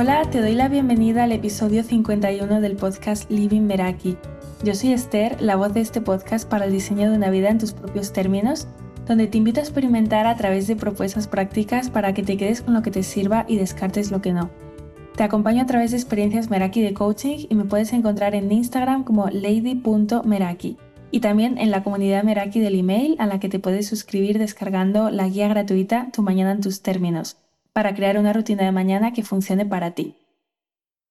Hola, te doy la bienvenida al episodio 51 del podcast Living Meraki. Yo soy Esther, la voz de este podcast para el diseño de una vida en tus propios términos, donde te invito a experimentar a través de propuestas prácticas para que te quedes con lo que te sirva y descartes lo que no. Te acompaño a través de experiencias Meraki de coaching y me puedes encontrar en Instagram como lady.meraki y también en la comunidad Meraki del email a la que te puedes suscribir descargando la guía gratuita Tu mañana en tus términos para crear una rutina de mañana que funcione para ti.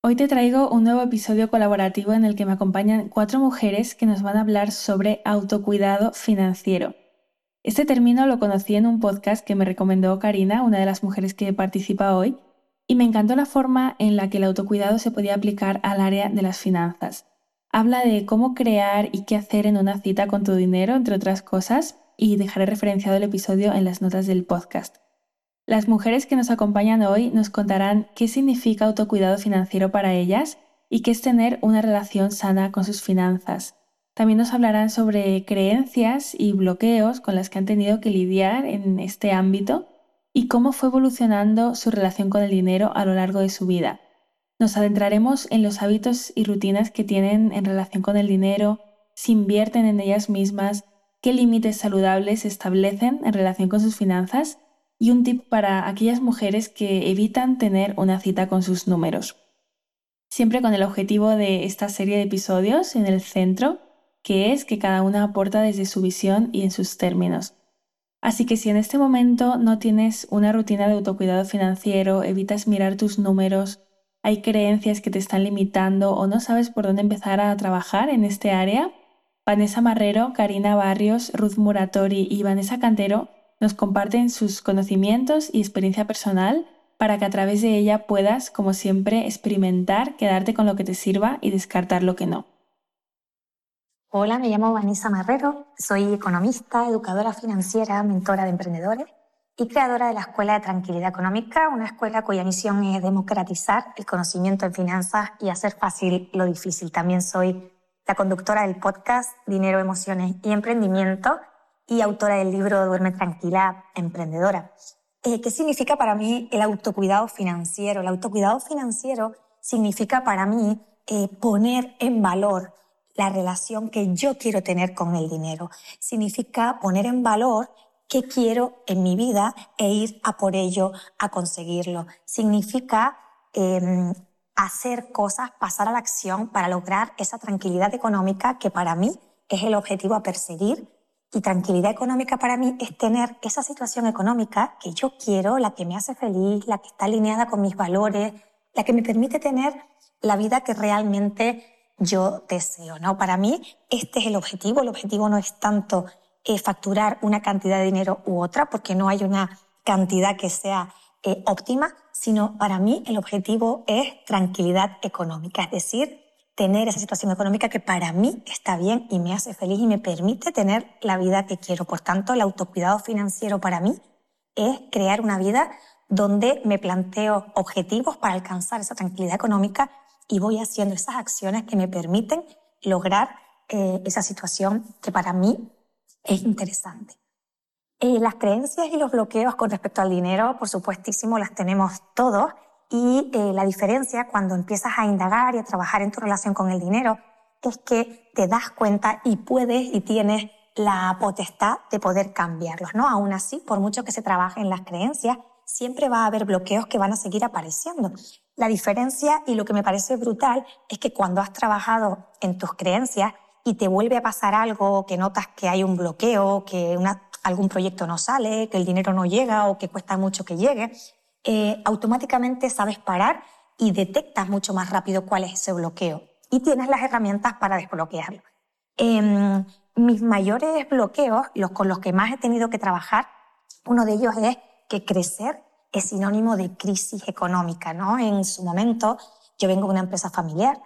Hoy te traigo un nuevo episodio colaborativo en el que me acompañan cuatro mujeres que nos van a hablar sobre autocuidado financiero. Este término lo conocí en un podcast que me recomendó Karina, una de las mujeres que participa hoy, y me encantó la forma en la que el autocuidado se podía aplicar al área de las finanzas. Habla de cómo crear y qué hacer en una cita con tu dinero, entre otras cosas, y dejaré referenciado el episodio en las notas del podcast. Las mujeres que nos acompañan hoy nos contarán qué significa autocuidado financiero para ellas y qué es tener una relación sana con sus finanzas. También nos hablarán sobre creencias y bloqueos con las que han tenido que lidiar en este ámbito y cómo fue evolucionando su relación con el dinero a lo largo de su vida. Nos adentraremos en los hábitos y rutinas que tienen en relación con el dinero, si invierten en ellas mismas, qué límites saludables establecen en relación con sus finanzas y un tip para aquellas mujeres que evitan tener una cita con sus números. Siempre con el objetivo de esta serie de episodios en el centro, que es que cada una aporta desde su visión y en sus términos. Así que si en este momento no tienes una rutina de autocuidado financiero, evitas mirar tus números, hay creencias que te están limitando o no sabes por dónde empezar a trabajar en este área, Vanessa Marrero, Karina Barrios, Ruth Muratori y Vanessa Cantero nos comparten sus conocimientos y experiencia personal para que a través de ella puedas, como siempre, experimentar, quedarte con lo que te sirva y descartar lo que no. Hola, me llamo Vanessa Marrero, soy economista, educadora financiera, mentora de emprendedores y creadora de la Escuela de Tranquilidad Económica, una escuela cuya misión es democratizar el conocimiento en finanzas y hacer fácil lo difícil. También soy la conductora del podcast Dinero, Emociones y Emprendimiento y autora del libro Duerme Tranquila, Emprendedora. Eh, ¿Qué significa para mí el autocuidado financiero? El autocuidado financiero significa para mí eh, poner en valor la relación que yo quiero tener con el dinero. Significa poner en valor qué quiero en mi vida e ir a por ello, a conseguirlo. Significa em, hacer cosas, pasar a la acción para lograr esa tranquilidad económica que para mí es el objetivo a perseguir. Y tranquilidad económica para mí es tener esa situación económica que yo quiero, la que me hace feliz, la que está alineada con mis valores, la que me permite tener la vida que realmente yo deseo, ¿no? Para mí este es el objetivo. El objetivo no es tanto eh, facturar una cantidad de dinero u otra, porque no hay una cantidad que sea eh, óptima, sino para mí el objetivo es tranquilidad económica, es decir, tener esa situación económica que para mí está bien y me hace feliz y me permite tener la vida que quiero. Por tanto, el autocuidado financiero para mí es crear una vida donde me planteo objetivos para alcanzar esa tranquilidad económica y voy haciendo esas acciones que me permiten lograr eh, esa situación que para mí es interesante. Eh, las creencias y los bloqueos con respecto al dinero, por supuestísimo, las tenemos todos y eh, la diferencia cuando empiezas a indagar y a trabajar en tu relación con el dinero es que te das cuenta y puedes y tienes la potestad de poder cambiarlos, ¿no? Aún así, por mucho que se trabaje en las creencias, siempre va a haber bloqueos que van a seguir apareciendo. La diferencia y lo que me parece brutal es que cuando has trabajado en tus creencias, y te vuelve a pasar algo, que notas que hay un bloqueo, que algún proyecto no sale, que el dinero no llega o que cuesta mucho que llegue, eh, automáticamente sabes parar y detectas mucho más rápido cuál es ese bloqueo y tienes las herramientas para desbloquearlo. Em, mis mayores bloqueos, los con los que más he tenido que trabajar, uno de ellos es que crecer es sinónimo de crisis económica, ¿no? En su momento, yo vengo de una empresa familiar,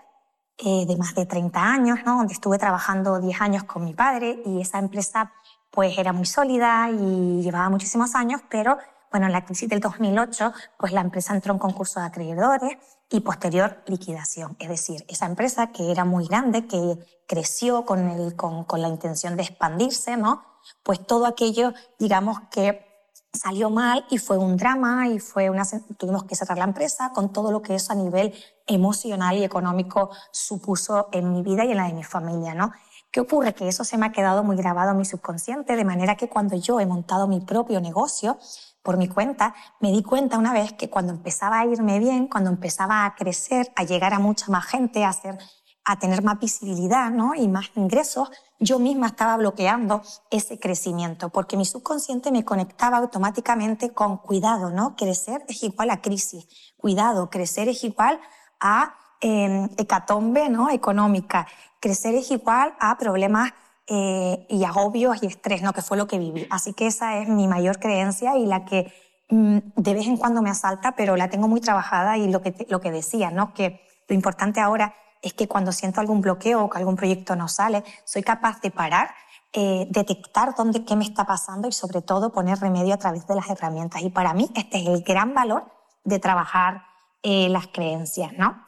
eh, de más de 30 años, ¿no? donde estuve trabajando 10 años con mi padre y esa empresa pues era muy sólida y llevaba muchísimos años, pero bueno, en la crisis del 2008 pues la empresa entró en concurso de acreedores y posterior liquidación. Es decir, esa empresa que era muy grande, que creció con, el, con, con la intención de expandirse, ¿no? Pues todo aquello, digamos que salió mal y fue un drama y fue una, tuvimos que cerrar la empresa con todo lo que eso a nivel emocional y económico supuso en mi vida y en la de mi familia, ¿no? ¿Qué ocurre? Que eso se me ha quedado muy grabado en mi subconsciente, de manera que cuando yo he montado mi propio negocio por mi cuenta, me di cuenta una vez que cuando empezaba a irme bien, cuando empezaba a crecer, a llegar a mucha más gente, a hacer a tener más visibilidad ¿no? y más ingresos, yo misma estaba bloqueando ese crecimiento, porque mi subconsciente me conectaba automáticamente con cuidado, ¿no? Crecer es igual a crisis, cuidado, crecer es igual a eh, hecatombe ¿no? económica, crecer es igual a problemas eh, y agobios y estrés, ¿no? que fue lo que viví. Así que esa es mi mayor creencia y la que mm, de vez en cuando me asalta, pero la tengo muy trabajada y lo que, lo que decía, ¿no? que lo importante ahora es que cuando siento algún bloqueo o que algún proyecto no sale, soy capaz de parar, eh, detectar dónde, qué me está pasando y sobre todo poner remedio a través de las herramientas. Y para mí este es el gran valor de trabajar eh, las creencias, ¿no?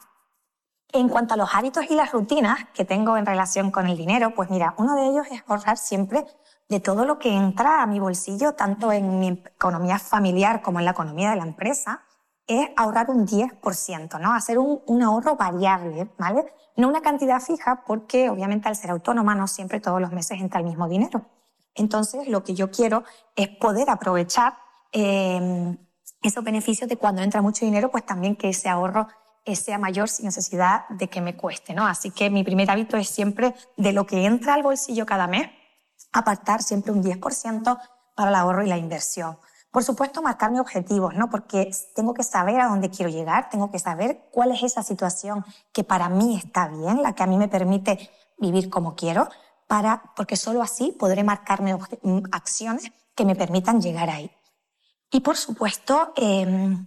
En cuanto a los hábitos y las rutinas que tengo en relación con el dinero, pues mira, uno de ellos es ahorrar siempre de todo lo que entra a mi bolsillo, tanto en mi economía familiar como en la economía de la empresa es ahorrar un 10%, ¿no? Hacer un, ahorro variable, ¿vale? No una cantidad fija porque obviamente al ser autónoma no siempre todos los meses entra el mismo dinero. Entonces lo que yo quiero es poder aprovechar eh, esos beneficios de cuando entra mucho dinero, pues también que ese ahorro sea mayor sin necesidad de que me cueste, ¿no? Así que mi primer hábito es siempre de lo que entra al bolsillo cada mes, apartar siempre un 10% para el ahorro y la inversión. Por supuesto, marcarme objetivos, ¿no? Porque tengo que saber a dónde quiero llegar, tengo que saber cuál es esa situación que para mí está bien, la que a mí me permite vivir como quiero, para, porque solo así podré marcarme mm, acciones que me permitan llegar ahí. Y por supuesto, em,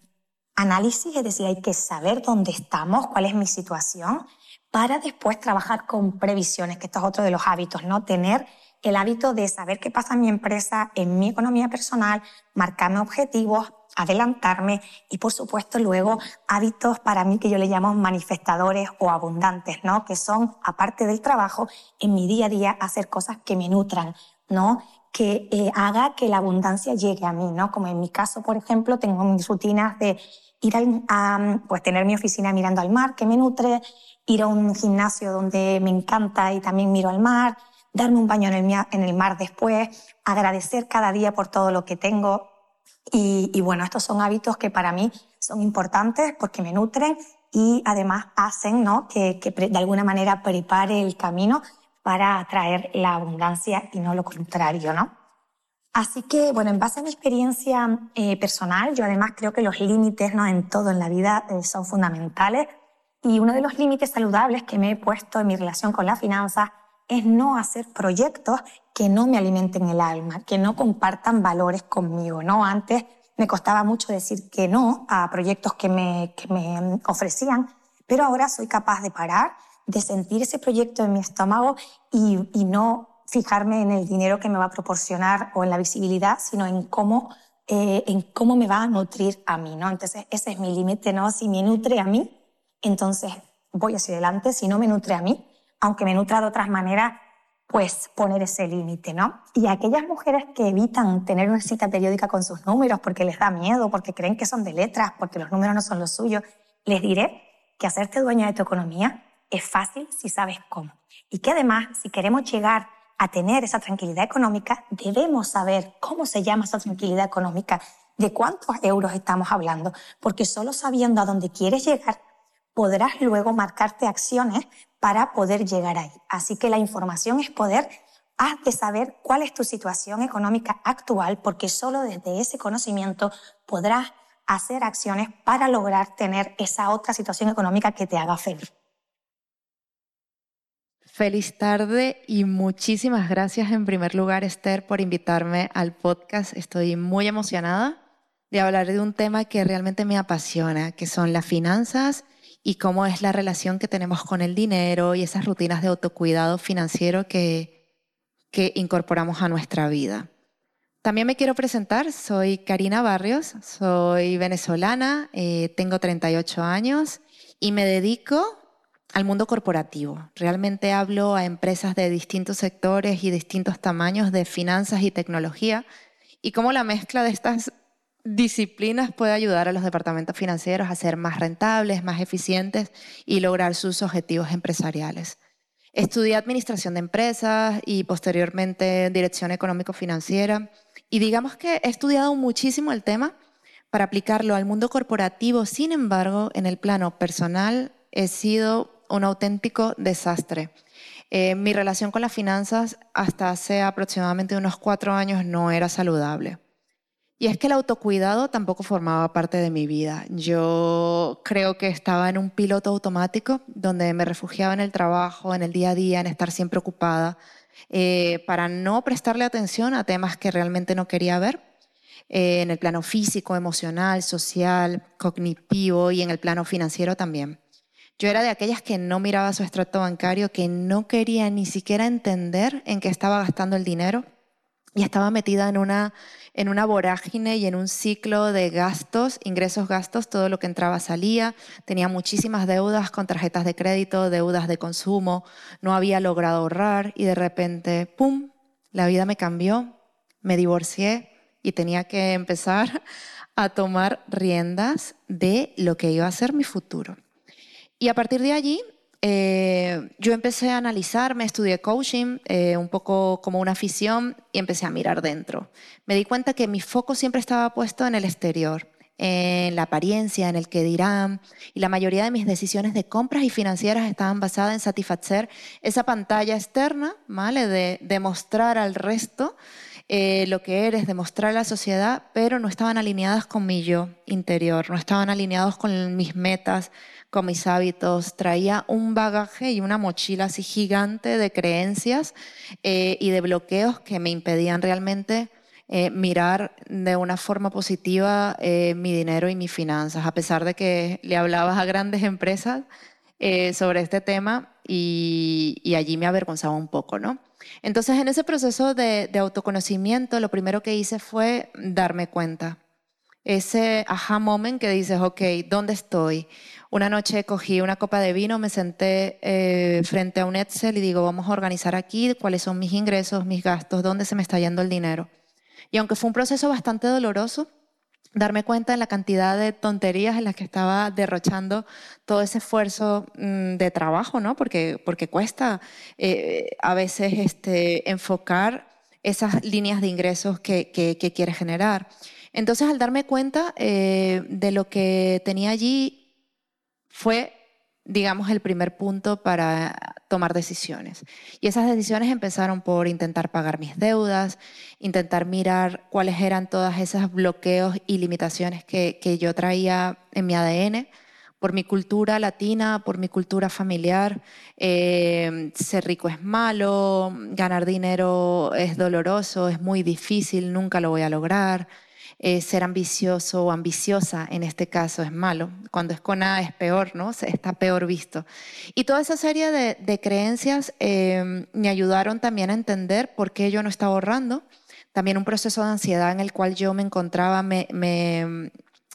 análisis, es decir, hay que saber dónde estamos, cuál es mi situación, para después trabajar con previsiones, que esto es otro de los hábitos, ¿no? Tener el hábito de saber qué pasa en mi empresa, en mi economía personal, marcarme objetivos, adelantarme y por supuesto luego hábitos para mí que yo le llamo manifestadores o abundantes, ¿no? Que son, aparte del trabajo, en mi día a día hacer cosas que me nutran, ¿no? Que eh, haga que la abundancia llegue a mí, ¿no? Como en mi caso, por ejemplo, tengo mis rutinas de ir a, pues tener mi oficina mirando al mar, que me nutre, ir a un gimnasio donde me encanta y también miro al mar, darme un baño en el, mar después, agradecer cada día por todo lo que tengo. Y, bueno, estos son hábitos que para mí son importantes porque me nutren y además hacen ¿no? que, de alguna manera prepare el camino para atraer la abundancia y no lo contrario, ¿no? Así que, bueno, en base a mi experiencia eh, personal, yo además creo que los límites ¿no? en todo en la vida eh, son fundamentales y uno de los límites saludables que me he puesto en mi relación con la finanza es no hacer proyectos que no me alimenten el alma, que no compartan valores conmigo, ¿no? Antes me costaba mucho decir que no a proyectos que me, que me ofrecían, pero ahora soy capaz de parar, de sentir ese proyecto en mi estómago y no fijarme en el dinero que me va a proporcionar o en la visibilidad, sino en cómo, eh, en cómo me va a nutrir a mí, ¿no? Entonces, ese es mi límite, ¿no? Si me nutre a mí, entonces voy hacia adelante. Si no me nutre a mí, aunque me nutra de otras maneras, pues poner ese límite, ¿no? Y aquellas mujeres que evitan tener una cita periódica con sus números porque les da miedo, porque creen que son de letras, porque los números no son los suyos, les diré que hacerte dueña de tu economía es fácil si sabes cómo. Y que además, si queremos llegar a tener esa tranquilidad económica, debemos saber cómo se llama esa tranquilidad económica, de cuántos euros estamos hablando, porque solo sabiendo a dónde quieres llegar, podrás luego marcarte acciones para poder llegar ahí. Así que la información es poder. Haz de saber cuál es tu situación económica actual, porque solo desde ese conocimiento podrás hacer acciones para lograr tener esa otra situación económica que te haga feliz. Feliz tarde y muchísimas gracias en primer lugar, Esther, por invitarme al podcast. Estoy muy emocionada de hablar de un tema que realmente me apasiona, que son las finanzas y cómo es la relación que tenemos con el dinero y esas rutinas de autocuidado financiero que, que incorporamos a nuestra vida. También me quiero presentar, soy Karina Barrios, soy venezolana, eh, tengo 38 años y me dedico al mundo corporativo. Realmente hablo a empresas de distintos sectores y distintos tamaños de finanzas y tecnología y cómo la mezcla de estas disciplinas puede ayudar a los departamentos financieros a ser más rentables, más eficientes y lograr sus objetivos empresariales. Estudié administración de empresas y posteriormente dirección económico-financiera y digamos que he estudiado muchísimo el tema para aplicarlo al mundo corporativo. Sin embargo, en el plano personal he sido un auténtico desastre. Eh, mi relación con las finanzas hasta hace aproximadamente unos cuatro años no era saludable. Y es que el autocuidado tampoco formaba parte de mi vida. Yo creo que estaba en un piloto automático donde me refugiaba en el trabajo, en el día a día, en estar siempre ocupada, eh, para no prestarle atención a temas que realmente no quería ver, eh, en el plano físico, emocional, social, cognitivo y en el plano financiero también. Yo era de aquellas que no miraba su extracto bancario, que no quería ni siquiera entender en qué estaba gastando el dinero y estaba metida en una, en una vorágine y en un ciclo de gastos, ingresos, gastos, todo lo que entraba salía. Tenía muchísimas deudas con tarjetas de crédito, deudas de consumo, no había logrado ahorrar y de repente, ¡pum!, la vida me cambió, me divorcié y tenía que empezar a tomar riendas de lo que iba a ser mi futuro. Y a partir de allí, eh, yo empecé a analizarme, estudié coaching, eh, un poco como una afición, y empecé a mirar dentro. Me di cuenta que mi foco siempre estaba puesto en el exterior, en la apariencia, en el que dirán, y la mayoría de mis decisiones de compras y financieras estaban basadas en satisfacer esa pantalla externa, ¿vale? De demostrar al resto eh, lo que eres, demostrar a la sociedad, pero no estaban alineadas con mi yo interior, no estaban alineados con mis metas, con mis hábitos, traía un bagaje y una mochila así gigante de creencias eh, y de bloqueos que me impedían realmente eh, mirar de una forma positiva mi dinero y mis finanzas, a pesar de que le hablabas a grandes empresas sobre este tema y, allí me avergonzaba un poco, ¿no? Entonces, en ese proceso de, autoconocimiento, lo primero que hice fue darme cuenta. Ese aha moment que dices, ok, ¿dónde estoy? Una noche cogí una copa de vino, me senté eh, frente a un Excel y digo, vamos a organizar aquí cuáles son mis ingresos, mis gastos, dónde se me está yendo el dinero. Y aunque fue un proceso bastante doloroso, darme cuenta de la cantidad de tonterías en las que estaba derrochando todo ese esfuerzo mm, de trabajo, ¿no? Porque, porque cuesta eh, a veces este, enfocar esas líneas de ingresos que, que, generar. Entonces, al darme cuenta eh, de lo que tenía allí fue, digamos, el primer punto para tomar decisiones. Y esas decisiones empezaron por intentar pagar mis deudas, intentar mirar cuáles eran todos esos bloqueos y limitaciones que, yo traía en mi ADN por mi cultura latina, por mi cultura familiar, eh, ser rico es malo, ganar dinero es doloroso, es muy difícil, nunca lo voy a lograr. Eh, ser ambicioso o ambiciosa en este caso es malo. Cuando es con A es peor, ¿no? Está peor visto. Y toda esa serie de, creencias eh, me ayudaron también a entender por qué yo no estaba ahorrando. También un proceso de ansiedad en el cual yo me encontraba, me,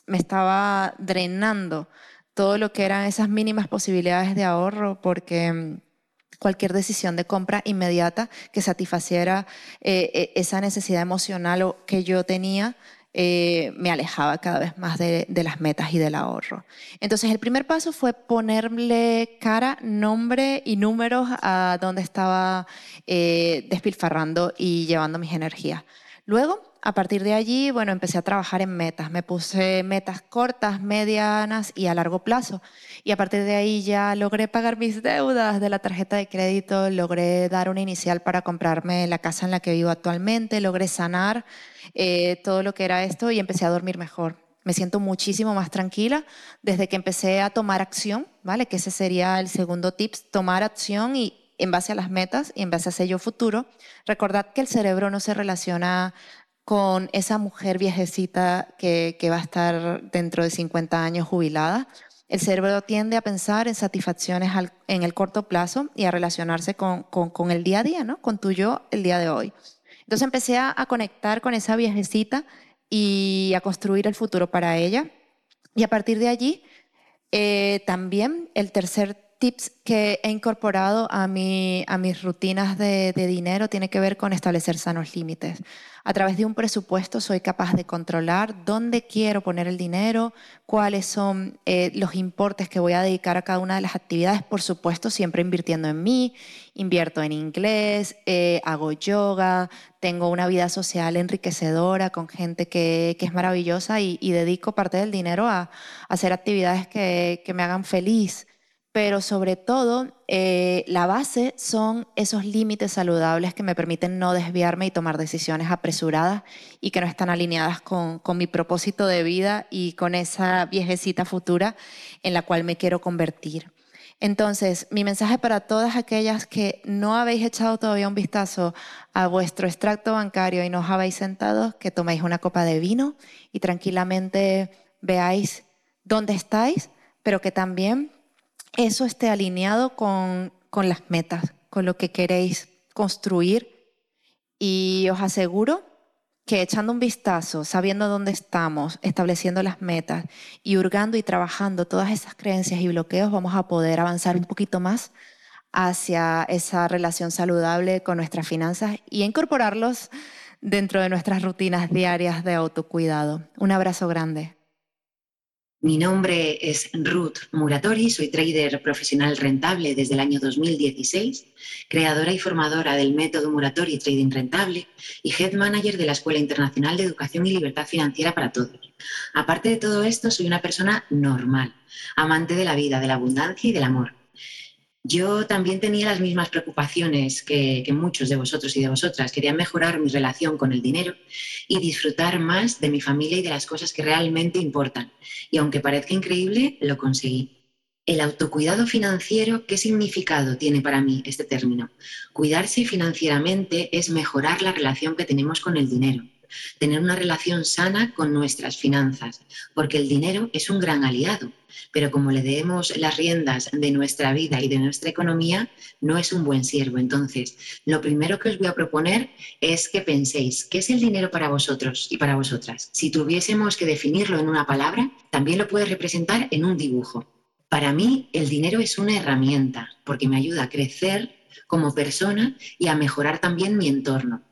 estaba drenando todo lo que eran esas mínimas posibilidades de ahorro porque mm, cualquier decisión de compra inmediata que satisfaciera eh, esa necesidad emocional que yo tenía eh, me alejaba cada vez más de, las metas y del ahorro. Entonces el primer paso fue ponerle cara, nombre y números a dónde estaba eh, despilfarrando y llevando mis energías. Luego, a partir de allí, bueno, empecé a trabajar en metas. Me puse metas cortas, medianas y a largo plazo. Y a partir de ahí ya logré pagar mis deudas de la tarjeta de crédito, logré dar una inicial para comprarme la casa en la que vivo actualmente, logré sanar eh, todo lo que era esto y empecé a dormir mejor. Me siento muchísimo más tranquila desde que empecé a tomar acción, ¿vale? Que ese sería el segundo tips, tomar acción y en base a las metas y en base a sello futuro, recordad que el cerebro no se relaciona con esa mujer viejecita que, va a estar dentro de 50 años jubilada. El cerebro tiende a pensar en satisfacciones en el corto plazo y a relacionarse con, el día a día, ¿no? con tu yo el día de hoy. Entonces empecé a, conectar con esa viejecita y a construir el futuro para ella. Y a partir de allí, eh, también el tercer tips que he incorporado a, mi, a mis rutinas de, de dinero tiene que ver con establecer sanos límites. A través de un presupuesto soy capaz de controlar dónde quiero poner el dinero, cuáles son eh, los importes que voy a dedicar a cada una de las actividades, por supuesto, siempre invirtiendo en mí, invierto en inglés, eh, hago yoga, tengo una vida social enriquecedora con gente que, es maravillosa y, dedico parte del dinero a, hacer actividades que, que me hagan feliz pero sobre todo eh, la base son esos límites saludables que me permiten no desviarme y tomar decisiones apresuradas y que no están alineadas con, mi propósito de vida y con esa viejecita futura en la cual me quiero convertir. Entonces, mi mensaje para todas aquellas que no habéis echado todavía un vistazo a vuestro extracto bancario y no os habéis sentado, que toméis una copa de vino y tranquilamente veáis dónde estáis, pero que también eso esté alineado con, las metas, con lo que queréis construir. Y os aseguro que echando un vistazo, sabiendo dónde estamos, estableciendo las metas y hurgando y trabajando todas esas creencias y bloqueos, vamos a poder avanzar un poquito más hacia esa relación saludable con nuestras finanzas y incorporarlos dentro de nuestras rutinas diarias de autocuidado. Un abrazo grande. Mi nombre es Ruth Muratori, soy trader profesional rentable desde el año 2016, creadora y formadora del método Muratori Trading Rentable y head manager de la Escuela Internacional de Educación y Libertad Financiera para Todos. Aparte de todo esto, soy una persona normal, amante de la vida, de la abundancia y del amor. Yo también tenía las mismas preocupaciones que, muchos de vosotros y de vosotras. Quería mejorar mi relación con el dinero y disfrutar más de mi familia y de las cosas que realmente importan. Y aunque parezca increíble, lo conseguí. El autocuidado financiero, ¿qué significado tiene para mí este término? Cuidarse financieramente es mejorar la relación que tenemos con el dinero tener una relación sana con nuestras finanzas, porque el dinero es un gran aliado, pero como le demos las riendas de nuestra vida y de nuestra economía, no es un buen siervo. Entonces, lo primero que os voy a proponer es que penséis, ¿qué es el dinero para vosotros y para vosotras? Si tuviésemos que definirlo en una palabra, también lo puedes representar en un dibujo. Para mí, el dinero es una herramienta, porque me ayuda a crecer como persona y a mejorar también mi entorno.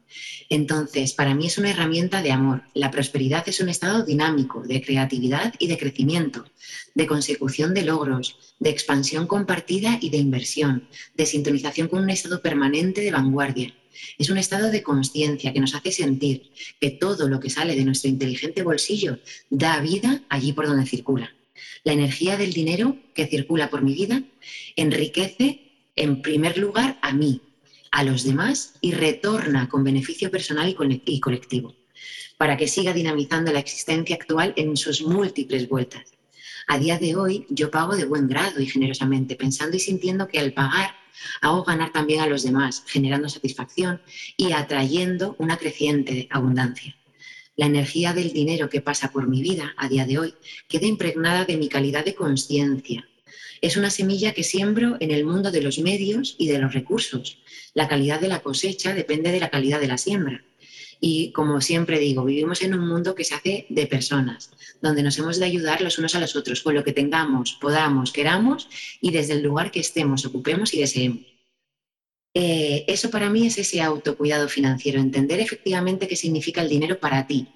Entonces, para mí es una herramienta de amor. La prosperidad es un estado dinámico de creatividad y de crecimiento, de consecución de logros, de expansión compartida y de inversión, de sintonización con un estado permanente de vanguardia. Es un estado de conciencia que nos hace sentir que todo lo que sale de nuestro inteligente bolsillo da vida allí por donde circula. La energía del dinero que circula por mi vida enriquece en primer lugar a mí, a los demás y retorna con beneficio personal y colectivo, para que siga dinamizando la existencia actual en sus múltiples vueltas. A día de hoy yo pago de buen grado y generosamente, pensando y sintiendo que al pagar hago ganar también a los demás, generando satisfacción y atrayendo una creciente abundancia. La energía del dinero que pasa por mi vida a día de hoy queda impregnada de mi calidad de conciencia, es una semilla que siembro en el mundo de los medios y de los recursos. La calidad de la cosecha depende de la calidad de la siembra. Y como siempre digo, vivimos en un mundo que se hace de personas, donde nos hemos de ayudar los unos a los otros con lo que tengamos, podamos, queramos y desde el lugar que estemos, ocupemos y deseemos. Eh, eso para mí es ese autocuidado financiero, entender efectivamente qué significa el dinero para ti.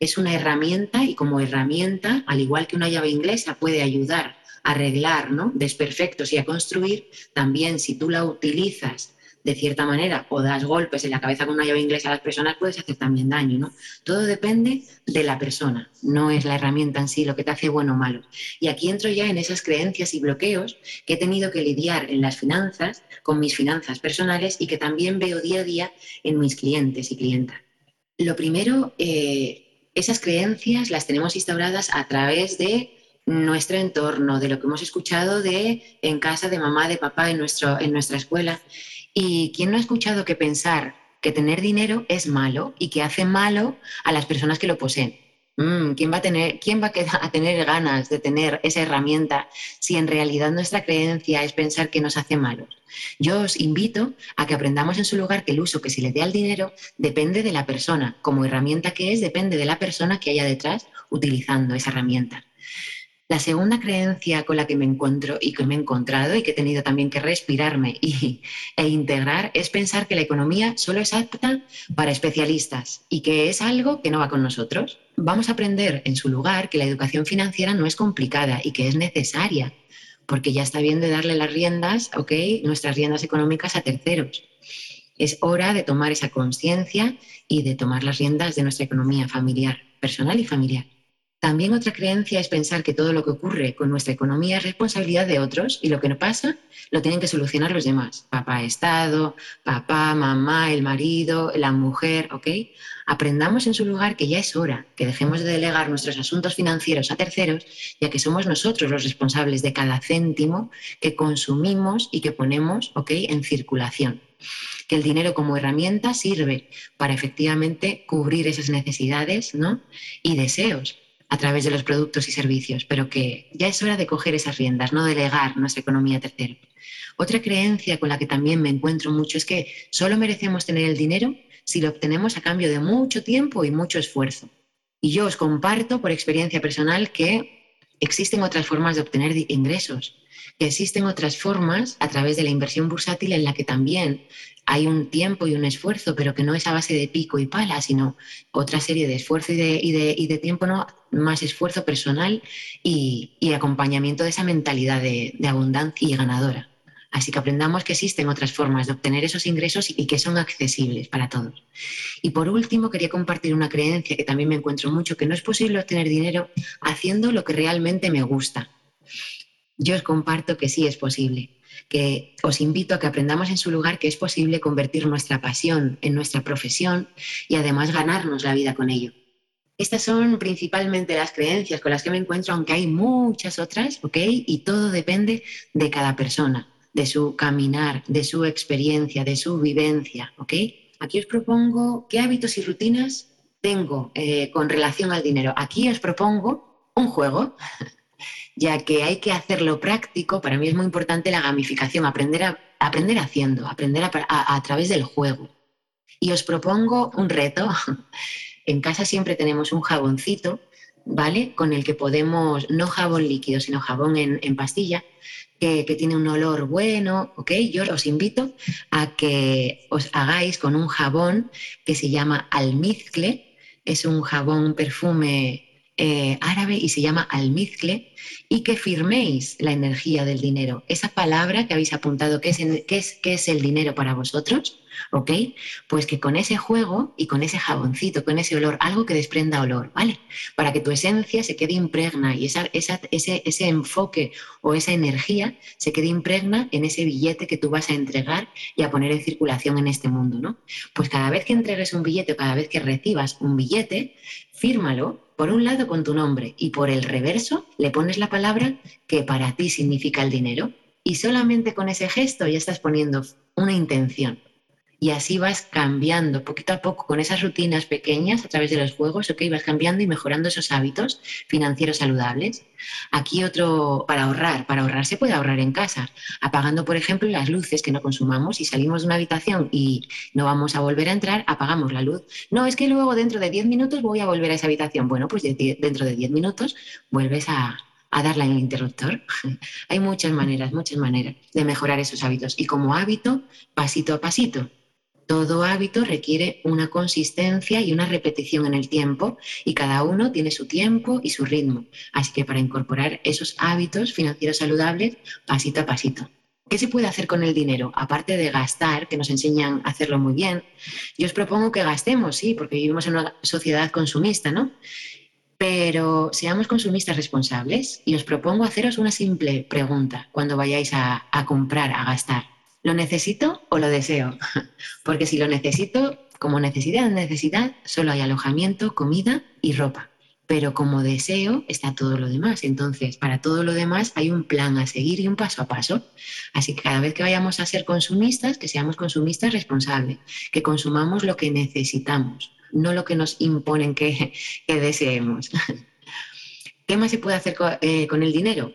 Es una herramienta y como herramienta, al igual que una llave inglesa, puede ayudar arreglar ¿no? desperfectos y a construir, también si tú la utilizas de cierta manera o das golpes en la cabeza con una llave inglesa a las personas, puedes hacer también daño, ¿no? Todo depende de la persona, no es la herramienta en sí lo que te hace bueno o malo. Y aquí entro ya en esas creencias y bloqueos que he tenido que lidiar en las finanzas, con mis finanzas personales y que también veo día a día en mis clientes y clientas. Lo primero, eh, esas creencias las tenemos instauradas a través de nuestro entorno, de lo que hemos escuchado de en casa, de mamá, de papá, en, nuestro, en nuestra escuela. ¿Y quién no ha escuchado que pensar que tener dinero es malo y que hace malo a las personas que lo poseen? Mm, ¿quién, va a tener, ¿Quién va a, tener ganas de tener esa herramienta si en realidad nuestra creencia es pensar que nos hace malos? Yo os invito a que aprendamos en su lugar que el uso que se le dé al dinero depende de la persona. Como herramienta que es, depende de la persona que haya detrás utilizando esa herramienta. La segunda creencia con la que me encuentro y que me he encontrado y que he tenido también que respirarme y, e integrar es pensar que la economía solo es apta para especialistas y que es algo que no va con nosotros. Vamos a aprender en su lugar que la educación financiera no es complicada y que es necesaria, porque ya está bien de darle las riendas, ok, nuestras riendas económicas a terceros. Es hora de tomar esa conciencia y de tomar las riendas de nuestra economía familiar, personal y familiar. También otra creencia es pensar que todo lo que ocurre con nuestra economía es responsabilidad de otros y lo que no pasa lo tienen que solucionar los demás. Papá Estado, papá, mamá, el marido, la mujer, ¿ok? Aprendamos en su lugar que ya es hora que dejemos de delegar nuestros asuntos financieros a terceros, ya que somos nosotros los responsables de cada céntimo que consumimos y que ponemos, ¿ok? En circulación que el dinero como herramienta sirve para efectivamente cubrir esas necesidades ¿no? y deseos a través de los productos y servicios, pero que ya es hora de coger esas riendas, no delegar nuestra economía a terceros. Otra creencia con la que también me encuentro mucho es que solo merecemos tener el dinero si lo obtenemos a cambio de mucho tiempo y mucho esfuerzo. Y yo os comparto por experiencia personal que existen otras formas de obtener ingresos, existen otras formas a través de la inversión bursátil en la que también hay un tiempo y un esfuerzo, pero que no es a base de pico y pala, sino otra serie de esfuerzo y de, tiempo, ¿no? más esfuerzo personal y, acompañamiento de esa mentalidad de, de, abundancia y ganadora. Así que aprendamos que existen otras formas de obtener esos ingresos y que son accesibles para todos. Y por último, quería compartir una creencia que también me encuentro mucho, que no es posible obtener dinero haciendo lo que realmente me gusta. Yo os comparto que sí es posible que os invito a que aprendamos en su lugar que es posible convertir nuestra pasión en nuestra profesión y además ganarnos la vida con ello. Estas son principalmente las creencias con las que me encuentro, aunque hay muchas otras, ¿ok? Y todo depende de cada persona, de su caminar, de su experiencia, de su vivencia, ¿ok? Aquí os propongo qué hábitos y rutinas tengo eh, con relación al dinero. Aquí os propongo un juego ya que hay que hacerlo práctico. Para mí es muy importante la gamificación, aprender, a, aprender haciendo, aprender a, través del juego. Y os propongo un reto. En casa siempre tenemos un jaboncito, ¿vale? Con el que podemos, no jabón líquido, sino jabón en, pastilla, que, tiene un olor bueno, ¿ok? Yo os invito a que os hagáis con un jabón que se llama almizcle, es un jabón, perfume eh, árabe y se llama almizcle, y que firméis la energía del dinero. Esa palabra que habéis apuntado, ¿qué es, es, qué es el dinero para vosotros? ¿ok? Pues que con ese juego y con ese jaboncito, con ese olor, algo que desprenda olor, ¿vale? Para que tu esencia se quede impregna y esa, ese, ese enfoque o esa energía se quede impregna en ese billete que tú vas a entregar y a poner en circulación en este mundo, ¿no? Pues cada vez que entregues un billete o cada vez que recibas un billete, fírmalo por un lado con tu nombre y por el reverso le pones la palabra que para ti significa el dinero. Y solamente con ese gesto ya estás poniendo una intención y así vas cambiando poquito a poco con esas rutinas pequeñas a través de los juegos, ok, vas cambiando y mejorando esos hábitos financieros saludables. Aquí otro, para ahorrar, para ahorrar se puede ahorrar en casa, apagando, por ejemplo, las luces que no consumamos. Si salimos de una habitación y no vamos a volver a entrar, apagamos la luz. No, es que luego dentro de 10 minutos voy a volver a esa habitación. Bueno, pues dentro de 10 minutos vuelves a, a darle en el interruptor. Hay muchas maneras, muchas maneras de mejorar esos hábitos. Y como hábito, pasito a pasito. Todo hábito requiere una consistencia y una repetición en el tiempo y cada uno tiene su tiempo y su ritmo. Así que para incorporar esos hábitos financieros saludables, pasito a pasito. ¿Qué se puede hacer con el dinero? Aparte de gastar, que nos enseñan a hacerlo muy bien, yo os propongo que gastemos, sí, porque vivimos en una sociedad consumista, ¿no? Pero seamos consumistas responsables y os propongo haceros una simple pregunta cuando vayáis a, a comprar, a gastar. ¿Lo necesito o lo deseo? Porque si lo necesito, como necesidad, necesidad, solo hay alojamiento, comida y ropa. Pero como deseo está todo lo demás. Entonces, para todo lo demás hay un plan a seguir y un paso a paso. Así que cada vez que vayamos a ser consumistas, que seamos consumistas responsables, que consumamos lo que necesitamos, no lo que nos imponen que, deseemos. ¿Qué más se puede hacer eh, con el dinero?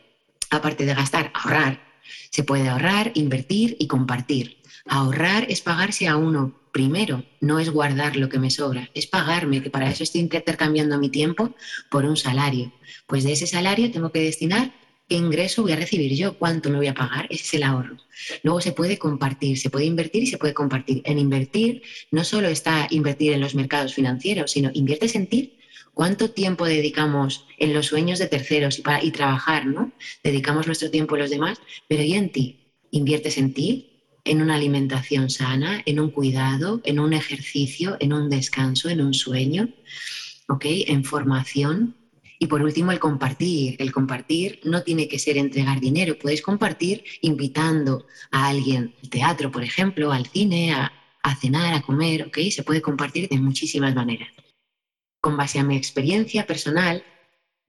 Aparte de gastar, ahorrar, se puede ahorrar, invertir y compartir. Ahorrar es pagarse a uno primero no es guardar lo que me sobra, es pagarme, que para eso estoy intercambiando mi tiempo por un salario. Pues de ese salario tengo que destinar qué ingreso voy a recibir yo, cuánto me voy a pagar, ese es el ahorro. Luego se puede compartir, se puede invertir y se puede compartir. En invertir no solo está invertir en los mercados financieros, sino inviertes en ti. ¿Cuánto tiempo dedicamos en los sueños de terceros y, para, y trabajar, ¿no? Dedicamos nuestro tiempo a los demás, pero ¿y en ti? ¿Inviertes en ti? en una alimentación sana, en un cuidado, en un ejercicio, en un descanso, en un sueño, ¿ok? En formación. Y por último, el compartir. El compartir no tiene que ser entregar dinero. Puedes compartir invitando a alguien al teatro, por ejemplo, al cine, a, a cenar, a comer, ¿ok? Se puede compartir de muchísimas maneras. Con base a mi experiencia personal,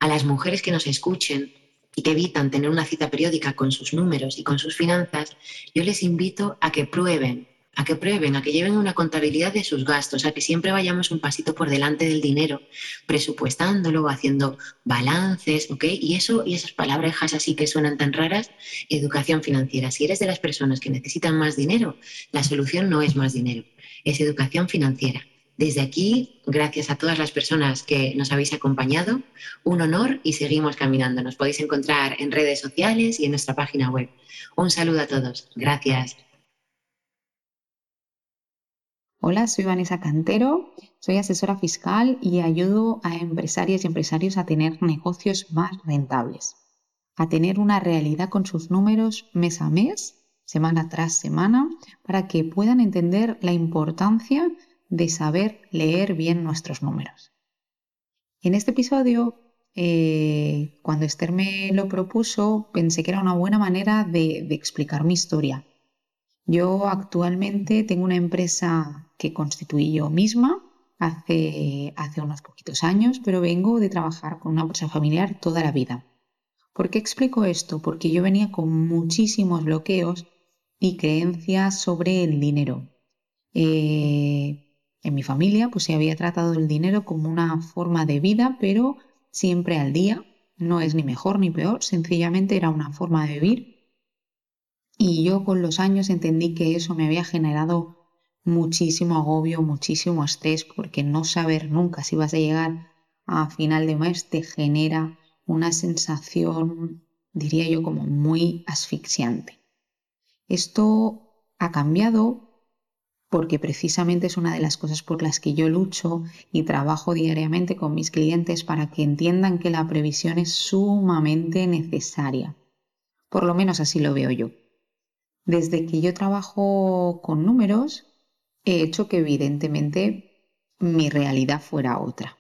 a las mujeres que nos escuchen, y que evitan tener una cita periódica con sus números y con sus finanzas, yo les invito a que prueben, a que prueben, a que lleven una contabilidad de sus gastos, a que siempre vayamos un pasito por delante del dinero, presupuestándolo, haciendo balances, ¿ok? Y eso y esas palabrejas así que suenan tan raras, educación financiera. Si eres de las personas que necesitan más dinero, la solución no es más dinero, es educación financiera. Desde aquí, gracias a todas las personas que nos habéis acompañado, un honor y seguimos caminando. Nos podéis encontrar en redes sociales y en nuestra página web. Un saludo a todos. Gracias. Hola, soy Vanessa Cantero, soy asesora fiscal y ayudo a empresarias y empresarios a tener negocios más rentables, a tener una realidad con sus números mes a mes, semana tras semana, para que puedan entender la importancia de saber leer bien nuestros números. En este episodio, eh, cuando Esther me lo propuso, pensé que era una buena manera de, explicar mi historia. Yo actualmente tengo una empresa que constituí yo misma hace, hace unos poquitos años, pero vengo de trabajar con una empresa familiar toda la vida. ¿Por qué explico esto? Porque yo venía con muchísimos bloqueos y creencias sobre el dinero. Eh, en mi familia pues se había tratado el dinero como una forma de vida, pero siempre al día. No es ni mejor ni peor, sencillamente era una forma de vivir. Y yo con los años entendí que eso me había generado muchísimo agobio, muchísimo estrés, porque no saber nunca si vas a llegar a final de mes te genera una sensación, diría yo, como muy asfixiante. Esto ha cambiado porque precisamente es una de las cosas por las que yo lucho y trabajo diariamente con mis clientes para que entiendan que la previsión es sumamente necesaria. Por lo menos así lo veo yo. Desde que yo trabajo con números, he hecho que evidentemente mi realidad fuera otra.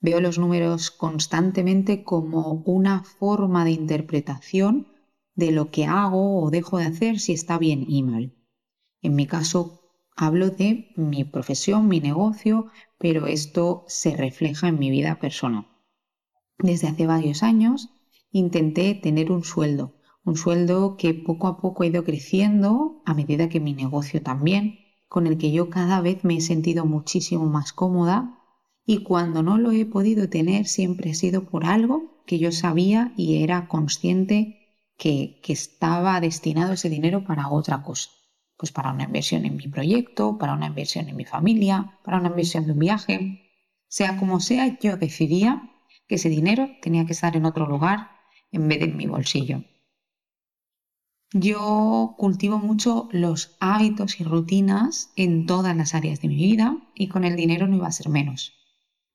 Veo los números constantemente como una forma de interpretación de lo que hago o dejo de hacer si está bien y mal. En mi caso, Hablo de mi profesión, mi negocio, pero esto se refleja en mi vida personal. Desde hace varios años intenté tener un sueldo, un sueldo que poco a poco ha ido creciendo a medida que mi negocio también, con el que yo cada vez me he sentido muchísimo más cómoda y cuando no lo he podido tener siempre ha sido por algo que yo sabía y era consciente que, que estaba destinado ese dinero para otra cosa pues para una inversión en mi proyecto, para una inversión en mi familia, para una inversión de un viaje. Sea como sea, yo decidía que ese dinero tenía que estar en otro lugar en vez de en mi bolsillo. Yo cultivo mucho los hábitos y rutinas en todas las áreas de mi vida y con el dinero no iba a ser menos.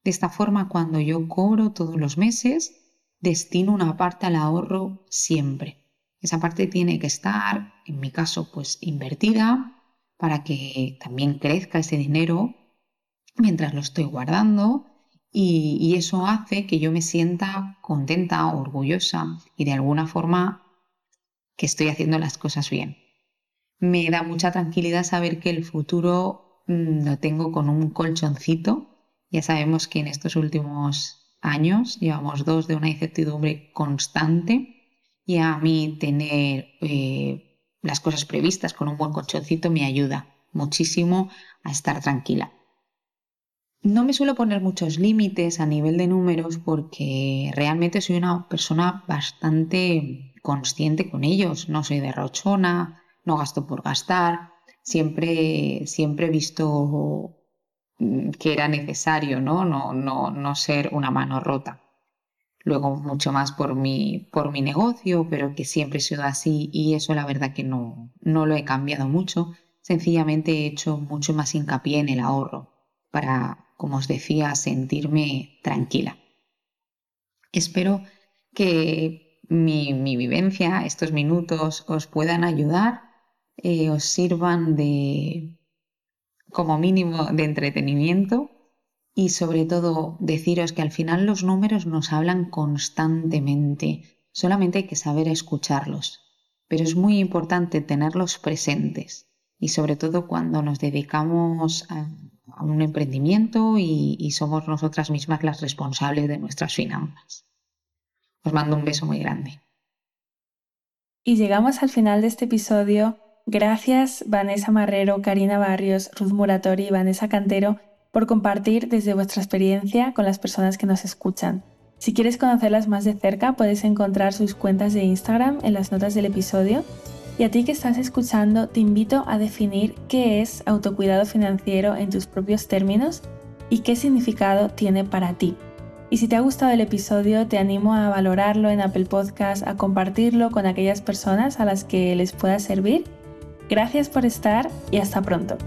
De esta forma, cuando yo cobro todos los meses, destino una parte al ahorro siempre. Esa parte tiene que estar, en mi caso, pues invertida para que también crezca ese dinero mientras lo estoy guardando y, eso hace que yo me sienta contenta, orgullosa y de alguna forma que estoy haciendo las cosas bien. Me da mucha tranquilidad saber que el futuro mm, lo tengo con un colchoncito. Ya sabemos que en estos últimos años llevamos dos de una incertidumbre constante y a mí tener eh, las cosas previstas con un buen colchoncito me ayuda muchísimo a estar tranquila. No me suelo poner muchos límites a nivel de números porque realmente soy una persona bastante consciente con ellos. No soy derrochona, no gasto por gastar. siempre, siempre he visto mm, que era necesario ¿no? No, no, no ser una mano rota. Luego mucho más por mi, por mi negocio, pero que siempre he sido así y eso la verdad que no, no lo he cambiado mucho. Sencillamente he hecho mucho más hincapié en el ahorro para, como os decía, sentirme tranquila. Espero que mi, vivencia, estos minutos, os puedan ayudar, eh, os sirvan de, como mínimo, de entretenimiento y sobre todo deciros que al final los números nos hablan constantemente, solamente hay que saber escucharlos. Pero es muy importante tenerlos presentes y sobre todo cuando nos dedicamos a, un emprendimiento y somos nosotras mismas las responsables de nuestras finanzas. Os mando un beso muy grande. Y llegamos al final de este episodio. Gracias Vanessa Marrero, Karina Barrios, Ruth Muratori y Vanessa Cantero por compartir desde vuestra experiencia con las personas que nos escuchan. Si quieres conocerlas más de cerca, puedes encontrar sus cuentas de Instagram en las notas del episodio. Y a ti que estás escuchando, te invito a definir qué es autocuidado financiero en tus propios términos y qué significado tiene para ti. Y si te ha gustado el episodio, te animo a valorarlo en Apple Podcast, a compartirlo con aquellas personas a las que les pueda servir. Gracias por estar y hasta pronto.